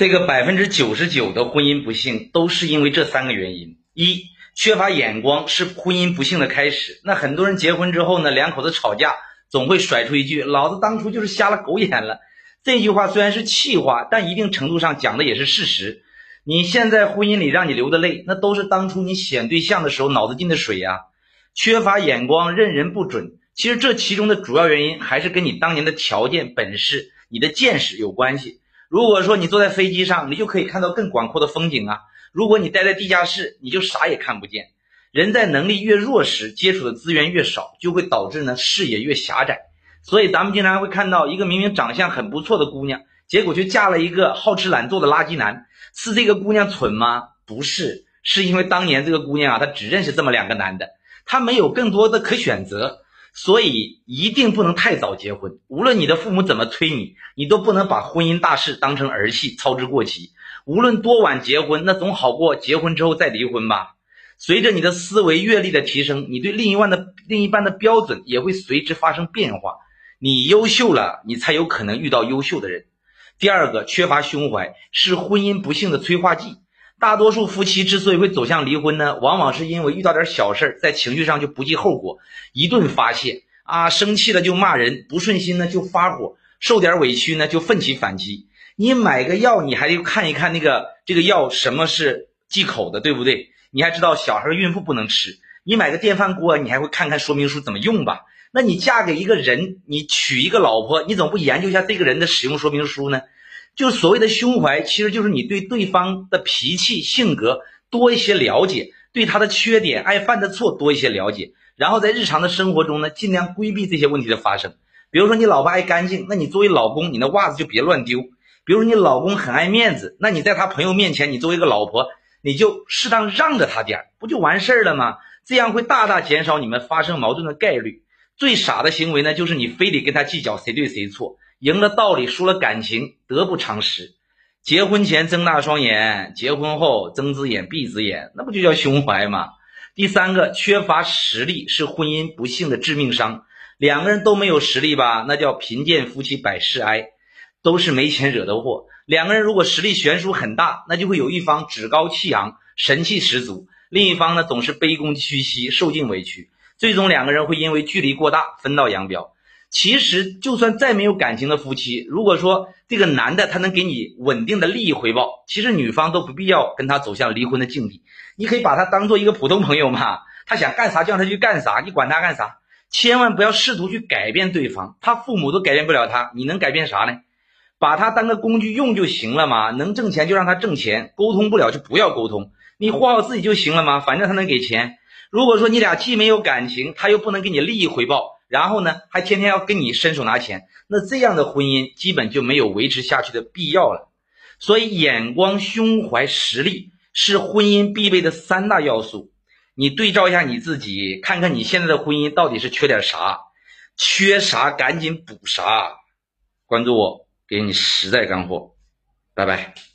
这个百分之九十九的婚姻不幸都是因为这三个原因：一、缺乏眼光是婚姻不幸的开始。那很多人结婚之后呢，两口子吵架总会甩出一句：“老子当初就是瞎了狗眼了。”这句话虽然是气话，但一定程度上讲的也是事实。你现在婚姻里让你流的泪，那都是当初你选对象的时候脑子进的水呀。缺乏眼光，认人不准。其实这其中的主要原因还是跟你当年的条件、本事、你的见识有关系。如果说你坐在飞机上，你就可以看到更广阔的风景啊；如果你待在地下室，你就啥也看不见。人在能力越弱时，接触的资源越少，就会导致呢视野越狭窄。所以咱们经常会看到一个明明长相很不错的姑娘，结果却嫁了一个好吃懒做的垃圾男。是这个姑娘蠢吗？不是，是因为当年这个姑娘啊，她只认识这么两个男的，她没有更多的可选择。所以一定不能太早结婚，无论你的父母怎么催你，你都不能把婚姻大事当成儿戏，操之过急。无论多晚结婚，那总好过结婚之后再离婚吧。随着你的思维阅历的提升，你对另一半的另一半的标准也会随之发生变化。你优秀了，你才有可能遇到优秀的人。第二个，缺乏胸怀是婚姻不幸的催化剂。大多数夫妻之所以会走向离婚呢，往往是因为遇到点小事儿，在情绪上就不计后果，一顿发泄啊，生气了就骂人，不顺心呢就发火，受点委屈呢就奋起反击。你买个药，你还得看一看那个这个药什么是忌口的，对不对？你还知道小孩孕妇不能吃。你买个电饭锅，你还会看看说明书怎么用吧？那你嫁给一个人，你娶一个老婆，你总不研究一下这个人的使用说明书呢？就所谓的胸怀，其实就是你对对方的脾气、性格多一些了解，对他的缺点、爱犯的错多一些了解，然后在日常的生活中呢，尽量规避这些问题的发生。比如说你老婆爱干净，那你作为老公，你的袜子就别乱丢。比如说你老公很爱面子，那你在他朋友面前，你作为一个老婆，你就适当让着他点不就完事儿了吗？这样会大大减少你们发生矛盾的概率。最傻的行为呢，就是你非得跟他计较谁对谁错。赢了道理，输了感情，得不偿失。结婚前睁大双眼，结婚后睁只眼闭只眼，那不就叫胸怀吗？第三个，缺乏实力是婚姻不幸的致命伤。两个人都没有实力吧，那叫贫贱夫妻百事哀，都是没钱惹的祸。两个人如果实力悬殊很大，那就会有一方趾高气扬，神气十足，另一方呢总是卑躬屈膝，受尽委屈，最终两个人会因为距离过大分道扬镳。其实，就算再没有感情的夫妻，如果说这个男的他能给你稳定的利益回报，其实女方都不必要跟他走向离婚的境地。你可以把他当做一个普通朋友嘛，他想干啥叫他去干啥，你管他干啥？千万不要试图去改变对方，他父母都改变不了他，你能改变啥呢？把他当个工具用就行了嘛，能挣钱就让他挣钱，沟通不了就不要沟通，你活好自己就行了嘛，反正他能给钱。如果说你俩既没有感情，他又不能给你利益回报。然后呢，还天天要跟你伸手拿钱，那这样的婚姻基本就没有维持下去的必要了。所以，眼光、胸怀、实力是婚姻必备的三大要素。你对照一下你自己，看看你现在的婚姻到底是缺点啥，缺啥赶紧补啥。关注我，给你实在干货。拜拜。